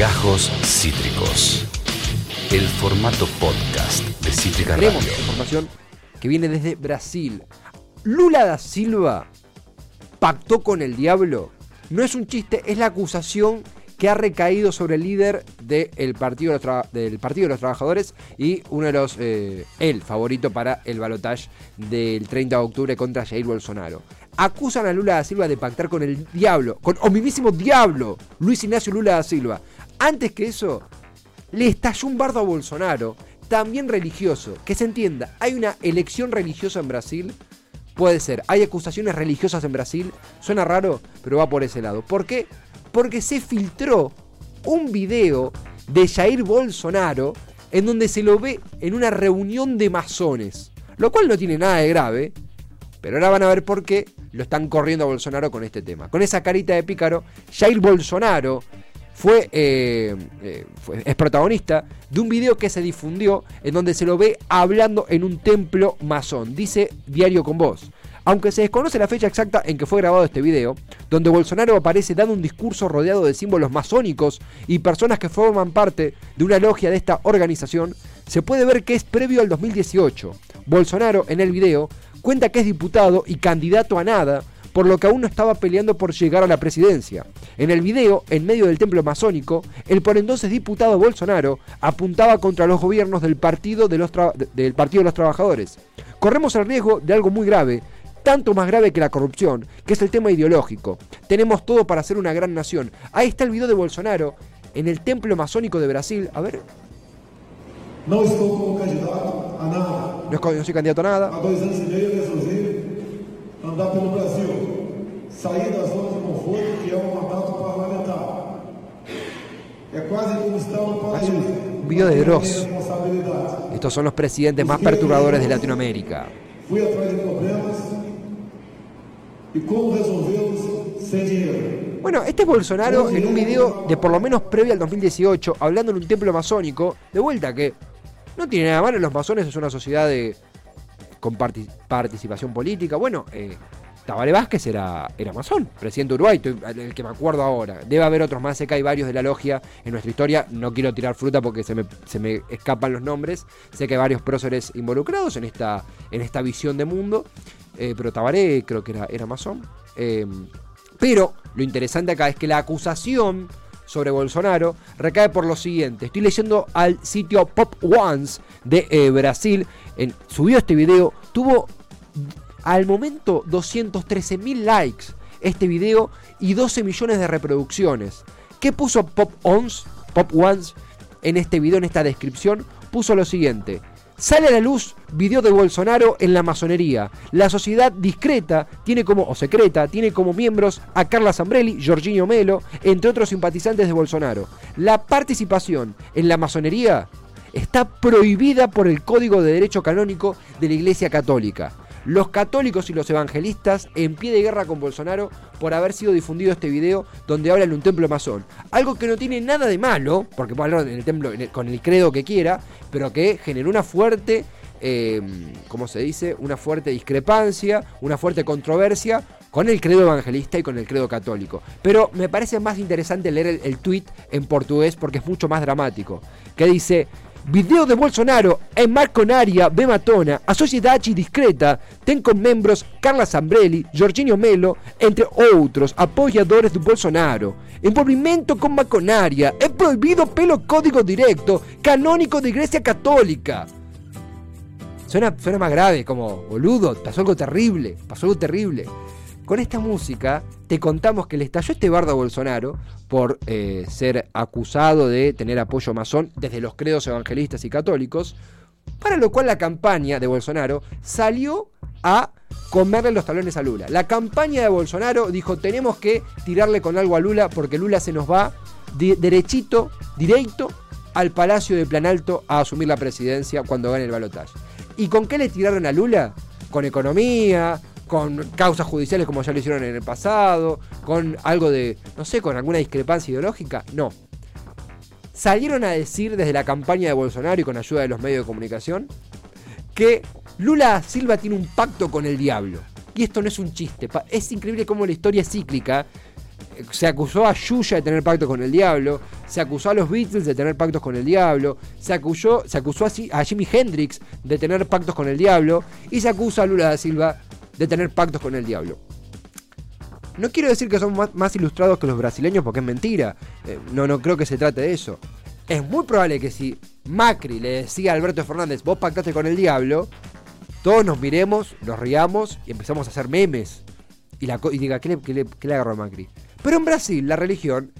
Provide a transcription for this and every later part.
Gajos Cítricos. El formato podcast de Cítrica Radio. Tenemos información que viene desde Brasil. Lula da Silva pactó con el diablo. No es un chiste, es la acusación que ha recaído sobre el líder del partido, de los Tra- del partido de los Trabajadores y uno de los, eh, el favorito para el balotaje del 30 de octubre contra Jair Bolsonaro. Acusan a Lula da Silva de pactar con el diablo, con o mismísimo diablo, Luis Ignacio Lula da Silva. Antes que eso, le estalló un bardo a Bolsonaro, también religioso. Que se entienda, hay una elección religiosa en Brasil. Puede ser, hay acusaciones religiosas en Brasil. Suena raro, pero va por ese lado. ¿Por qué? Porque se filtró un video de Jair Bolsonaro en donde se lo ve en una reunión de masones. Lo cual no tiene nada de grave, pero ahora van a ver por qué lo están corriendo a Bolsonaro con este tema. Con esa carita de pícaro, Jair Bolsonaro fue, eh, eh, es protagonista de un video que se difundió en donde se lo ve hablando en un templo masón. Dice Diario con Voz. Aunque se desconoce la fecha exacta en que fue grabado este video, donde Bolsonaro aparece dando un discurso rodeado de símbolos masónicos y personas que forman parte de una logia de esta organización, se puede ver que es previo al 2018. Bolsonaro, en el video, cuenta que es diputado y candidato a nada, por lo que aún no estaba peleando por llegar a la presidencia. En el video, en medio del templo masónico, el por entonces diputado Bolsonaro apuntaba contra los gobiernos del Partido de los, Tra- del partido de los Trabajadores. Corremos el riesgo de algo muy grave, tanto más grave que la corrupción, que es el tema ideológico. Tenemos todo para ser una gran nación. Ahí está el video de Bolsonaro en el templo masónico de Brasil. A ver, Não estou como candidato a nada. no, no soy candidato a nada. Há dois anos e meio eu resolvi andar pelo Brasil, sair da zona de conforto que é um mandato parlamentar. É quase como estar no paraíso. de Dross. Estos son los presidentes más perturbadores de Latinoamérica. Fui atrás de problemas e como resolvê-los sem dinheiro. Bueno, este es Bolsonaro en un video de por lo menos previo al 2018, hablando en un templo masónico. De vuelta que no tiene nada malo, los masones es una sociedad de con parti- participación política. Bueno, eh, Tabaré Vázquez era, era masón, presidente de Uruguay, el que me acuerdo ahora. Debe haber otros más, sé que hay varios de la logia en nuestra historia. No quiero tirar fruta porque se me, se me escapan los nombres. Sé que hay varios próceres involucrados en esta, en esta visión de mundo. Eh, pero Tabaré creo que era, era masón. Eh, pero lo interesante acá es que la acusación sobre Bolsonaro recae por lo siguiente. Estoy leyendo al sitio Pop Ones de eh, Brasil. Subió este video. Tuvo al momento 213 mil likes este video y 12 millones de reproducciones. ¿Qué puso Pop Ons, Pop Ones en este video, en esta descripción? Puso lo siguiente. Sale a la luz video de Bolsonaro en la masonería. La sociedad discreta tiene como, o secreta, tiene como miembros a Carla Zambrelli, Jorginho Melo, entre otros simpatizantes de Bolsonaro. La participación en la masonería está prohibida por el Código de Derecho Canónico de la Iglesia Católica. Los católicos y los evangelistas en pie de guerra con Bolsonaro por haber sido difundido este video donde habla en un templo masón. Algo que no tiene nada de malo, porque puede hablar en el templo con el credo que quiera, pero que generó una fuerte, eh, ¿cómo se dice? Una fuerte discrepancia, una fuerte controversia con el credo evangelista y con el credo católico. Pero me parece más interesante leer el, el tweet en portugués porque es mucho más dramático. Que dice. Video de Bolsonaro em Marconaria, Bematona, a sociedade discreta tem como membros Carla Zambrelli, Jorginho Melo, entre outros apoiadores do Bolsonaro. Envolvimento com maconaria é proibido pelo Código Directo Canónico da Igreja Católica. Suena, suena más grave, como boludo, pasó algo terrible, pasó algo terrible. Con esta música te contamos que le estalló este bardo a Bolsonaro por eh, ser acusado de tener apoyo masón desde los credos evangelistas y católicos, para lo cual la campaña de Bolsonaro salió a comerle los talones a Lula. La campaña de Bolsonaro dijo tenemos que tirarle con algo a Lula porque Lula se nos va derechito, directo al Palacio de Planalto a asumir la presidencia cuando gane el balotaje. ¿Y con qué le tiraron a Lula? Con economía, con causas judiciales como ya lo hicieron en el pasado, con algo de, no sé, con alguna discrepancia ideológica. No. Salieron a decir desde la campaña de Bolsonaro y con ayuda de los medios de comunicación que Lula Silva tiene un pacto con el diablo. Y esto no es un chiste, es increíble cómo la historia es cíclica. se acusó a Yuya de tener pactos con el diablo, se acusó a los Beatles de tener pactos con el diablo, se acusó, se acusó a, a Jimi Hendrix de tener pactos con el diablo y se acusa a Lula da Silva de tener pactos con el diablo. No quiero decir que son más, ilustrados que los brasileños porque es mentira. Eh, no, no creo que se trate de eso. Es muy probable que si Macri le decía a Alberto Fernández, vos pactaste con el diablo, todos nos miremos, nos riamos y empezamos a hacer memes. Y, la, y diga, ¿qué le, qué, agarró a Macri? Pero en Brasil la religión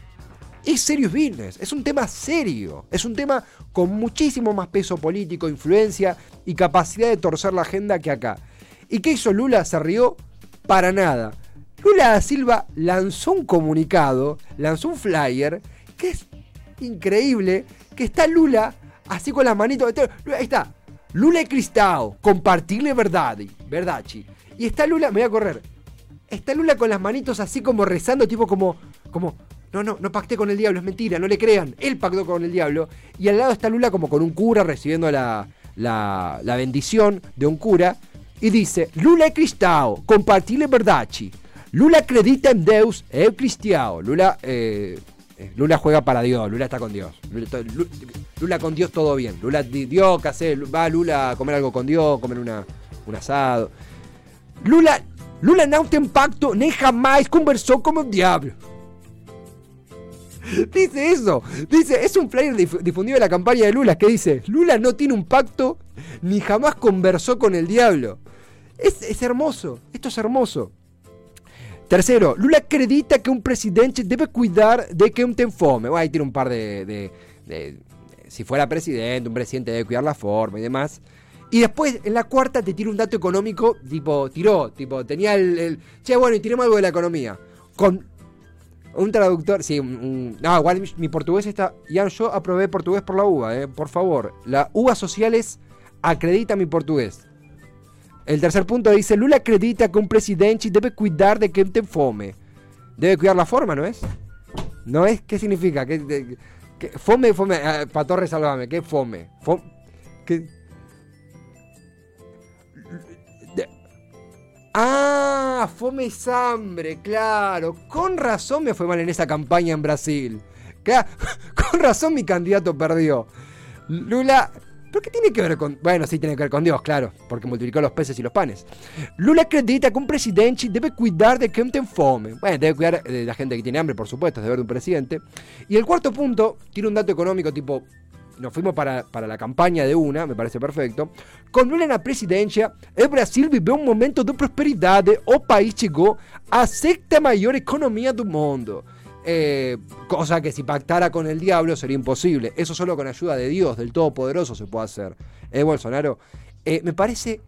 es serious business, es un tema serio, es un tema con muchísimo más peso político, influencia y capacidad de torcer la agenda que acá. ¿Y qué hizo Lula? ¿Se rió? Para nada. Lula da Silva lanzó un comunicado, lanzó un flyer, que es increíble, que está Lula así con las manitos. Ahí está. Lula y Cristao, compartirle verdad, verdad, Y está Lula, me voy a correr. Está Lula con las manitos así como rezando, tipo como, como, no, no, no pacté con el diablo, es mentira, no le crean. Él pactó con el diablo. Y al lado está Lula como con un cura recibiendo la, la bendición de un cura. Y dice, Lula y Cristao, compartirle verdad, Lula acredita en Deus, es cristiano. Lula, eh, eh, Lula juega para Dios, Lula está con Dios. Lula, con Dios todo bien. Lula, Dios, ¿qué? Va Lula a comer algo con Dios, comer una, un asado. Lula, Lula no tiene pacto, ni jamás conversó con el diablo. Dice eso, dice, es un flyer difundido de la campaña de Lula que dice, Lula no tiene un pacto ni jamás conversó con el diablo. Es, hermoso, esto es hermoso. Tercero, Lula acredita que un presidente debe cuidar de que un ten fome. ahí tiene un par de, Si fuera presidente, un presidente debe cuidar la forma y demás. Y después, en la cuarta, te tira un dato económico, tipo, tiró, tipo, tenía el. che, bueno, y tiremos algo de la economía. Con un traductor, sí, no, igual mi, portugués está. Ya yo aprobé portugués por la UBA, eh, por favor. La UBA Sociales acredita mi portugués. El tercer punto dice, Lula acredita que un presidente debe cuidar de que te fome. Debe cuidar la forma, ¿no es? ¿No es? ¿Qué significa? ¿Qué, fome, fome, ah, para Torres, salvame, ¿qué fome? Fome, ¿qué? Ah, fome es hambre, claro. Con razón me fue mal en esa campaña en Brasil. con razón mi candidato perdió. Lula ¿Pero qué tiene que ver con.? Bueno, sí tiene que ver con Dios, claro, porque multiplicó los peces y los panes. Lula acredita que un presidente debe cuidar de quien tiene fome. Bueno, debe cuidar de la gente que tiene hambre, por supuesto, es deber de un presidente. Y el cuarto punto tiene un dato económico tipo. Nos fuimos para, para la campaña de una, me parece perfecto. Con Lula en la presidencia, el Brasil vive un momento de prosperidad. O país llegó a sexta mayor economía del mundo. Eh, cosa que si pactara con el diablo sería imposible. Eso solo con ayuda de Dios, del Todopoderoso, se puede hacer. ¿Eh, Bolsonaro? Eh, me parece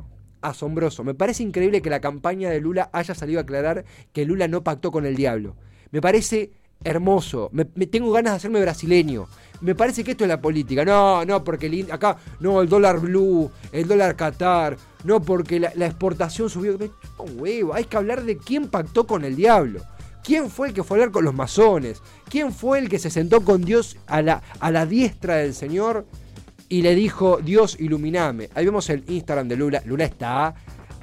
asombroso, me parece increíble que la campaña de Lula haya salido a aclarar que Lula no pactó con el diablo. Me parece hermoso, me, tengo ganas de hacerme brasileño. Me parece que esto es la política. No, no, porque acá, no, el dólar blue, el dólar Qatar, no, porque la, exportación subió. huevo, hay que hablar de quién pactó con el diablo. ¿Quién fue el que fue a hablar con los masones? ¿Quién fue el que se sentó con Dios a la, a la diestra del Señor y le dijo, Dios, iluminame? Ahí vemos el Instagram de Lula. Lula está.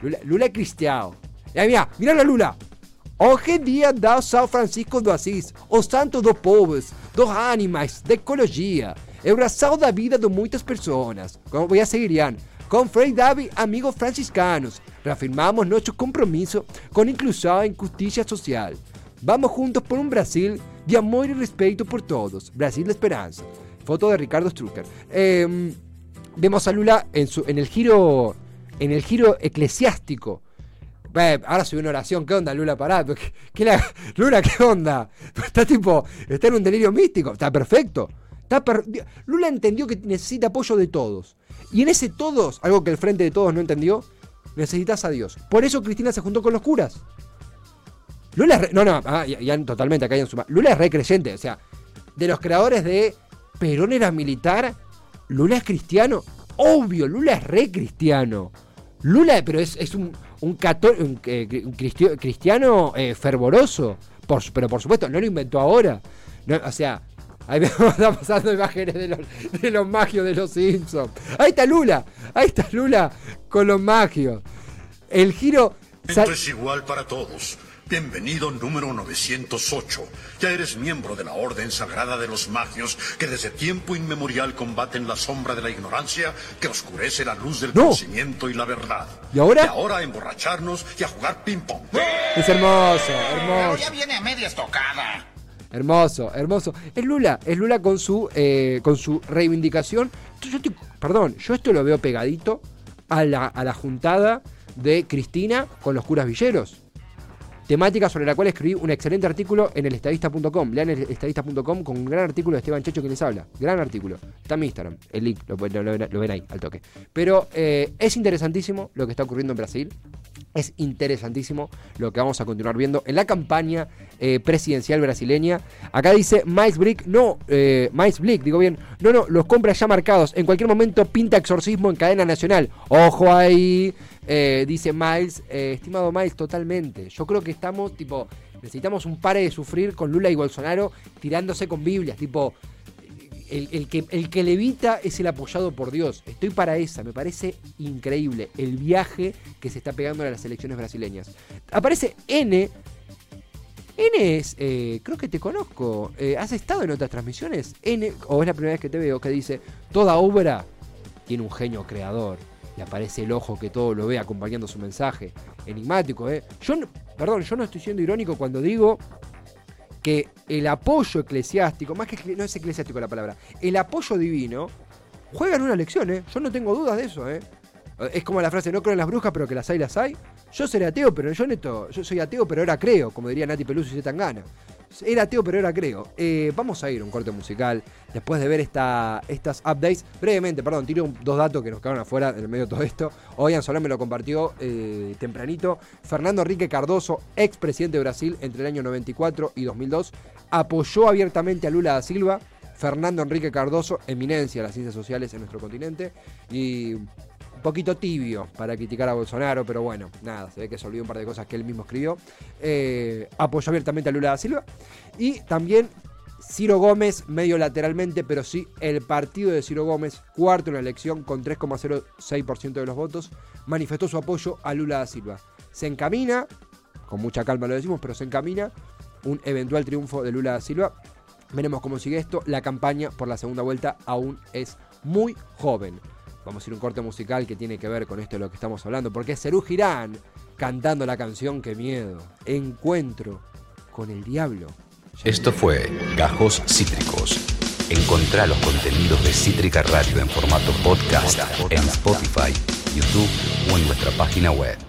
Lula, es cristiano. Y ahí mira, mira la Lula. Hoje día da São Francisco do Assis, o santo dos povos, dos animais, da ecologia. É o da vida de muitas pessoas. Como voy a seguir, Ian. Con Frei Davi, amigos franciscanos, reafirmamos nuestro compromiso con inclusión en justicia social. Vamos juntos por un Brasil de amor y respeto por todos. Brasil de esperanza. Foto de Ricardo Strucker. Em, vemos a Lula en, su, en, el giro, en el giro eclesiástico. ahora soy una oración. ¿Qué onda, Lula? Pará. ¿Qué, la, Lula, ¿qué onda? Está tipo, está en un delirio místico. Está perfecto. Lula entendió que necesita apoyo de todos. Y en ese todos, algo que el frente de todos no entendió, necesitas a Dios. Por eso Cristina se juntó con los curas. Lula es re, No, no, ah, ya, totalmente acá hay en suma. Lula es re creyente. O sea, de los creadores de Perón era militar, Lula es cristiano. Obvio, Lula es re cristiano. Lula, pero es, un, un, un, cristiano eh, fervoroso. pero por supuesto, no lo inventó ahora. o sea, ahí vemos, está pasando imágenes de los, de los magios de los Simpsons. Ahí está Lula, ahí está Lula con los magios. El giro. Esto es igual para todos Bienvenido número 908. Ya eres miembro de la Orden Sagrada de los Magios que desde tiempo inmemorial combaten la sombra de la ignorancia que oscurece la luz del No. conocimiento y la verdad. ¿Y ahora? Y ahora a emborracharnos y a jugar ping-pong. Es hermoso, Pero hermoso. ya viene a media estocada. Hermoso, hermoso. Es Lula, es Lula con su, eh, con su reivindicación. Yo estoy- perdón, yo esto lo veo pegadito a la, a la juntada de Cristina con los curas villeros. Temática sobre la cual escribí un excelente artículo en el estadista.com. Lean el estadista.com con un gran artículo de Esteban Checho que les habla. Gran artículo. Está en mi Instagram. El link lo, ven- ahí, al toque. Pero eh, es interesantísimo lo que está ocurriendo en Brasil. Es interesantísimo lo que vamos a continuar viendo en la campaña eh, presidencial brasileña. Acá dice Miles Blick, no, eh, Miles Blick, digo bien, no, no, los compra ya marcados. En cualquier momento pinta exorcismo en cadena nacional. Ojo ahí, eh, dice Miles, eh, estimado Miles, totalmente. Yo creo que estamos, tipo, necesitamos un pare de sufrir con Lula y Bolsonaro tirándose con Biblias, tipo, el, el que, el que levita es el apoyado por Dios. Estoy para esa, me parece increíble el viaje que se está pegando a las elecciones brasileñas. Aparece N. N es, eh, creo que te conozco. ¿Has estado en otras transmisiones? N, o es la primera vez que te veo, que dice, toda obra tiene un genio creador. Y aparece el ojo que todo lo ve acompañando su mensaje. Enigmático, ¿eh? Yo, perdón, yo no estoy siendo irónico cuando digo que el apoyo eclesiástico, más que no es eclesiástico la palabra, el apoyo divino juega en una elección, ¿eh? Yo no tengo dudas de eso, ¿eh? Es como la frase, no creo en las brujas, pero que las hay, las hay. Yo seré ateo, pero yo neto, yo soy ateo, pero ahora creo, como diría Nati Peluso y Tangana. Era ateo, pero ahora creo. Eh, vamos a ir a un corte musical después de ver esta, estas updates. Brevemente, perdón, tiro dos datos que nos quedaron afuera en el medio de todo esto. Oigan, Solán me lo compartió eh, tempranito. Fernando Enrique Cardoso, expresidente de Brasil entre el año 94 y 2002, apoyó abiertamente a Lula da Silva. Fernando Enrique Cardoso, eminencia de las ciencias sociales en nuestro continente. Y un poquito tibio para criticar a Bolsonaro, pero bueno, nada, se ve que se olvidó un par de cosas que él mismo escribió. Eh, apoyó abiertamente a Lula da Silva. Y también Ciro Gómez, medio lateralmente, pero sí el partido de Ciro Gómez, cuarto en la elección con 3,06% de los votos, manifestó su apoyo a Lula da Silva. Se encamina, con mucha calma lo decimos, pero se encamina un eventual triunfo de Lula da Silva. Veremos cómo sigue esto. La campaña por la segunda vuelta aún es muy joven. Vamos a ir un corte musical que tiene que ver con esto de lo que estamos hablando, porque es Girán cantando la canción Que miedo. Encuentro con el diablo. Esto fue Gajos Cítricos. Encontrá los contenidos de Cítrica Radio en formato podcast en Spotify, YouTube o en nuestra página web.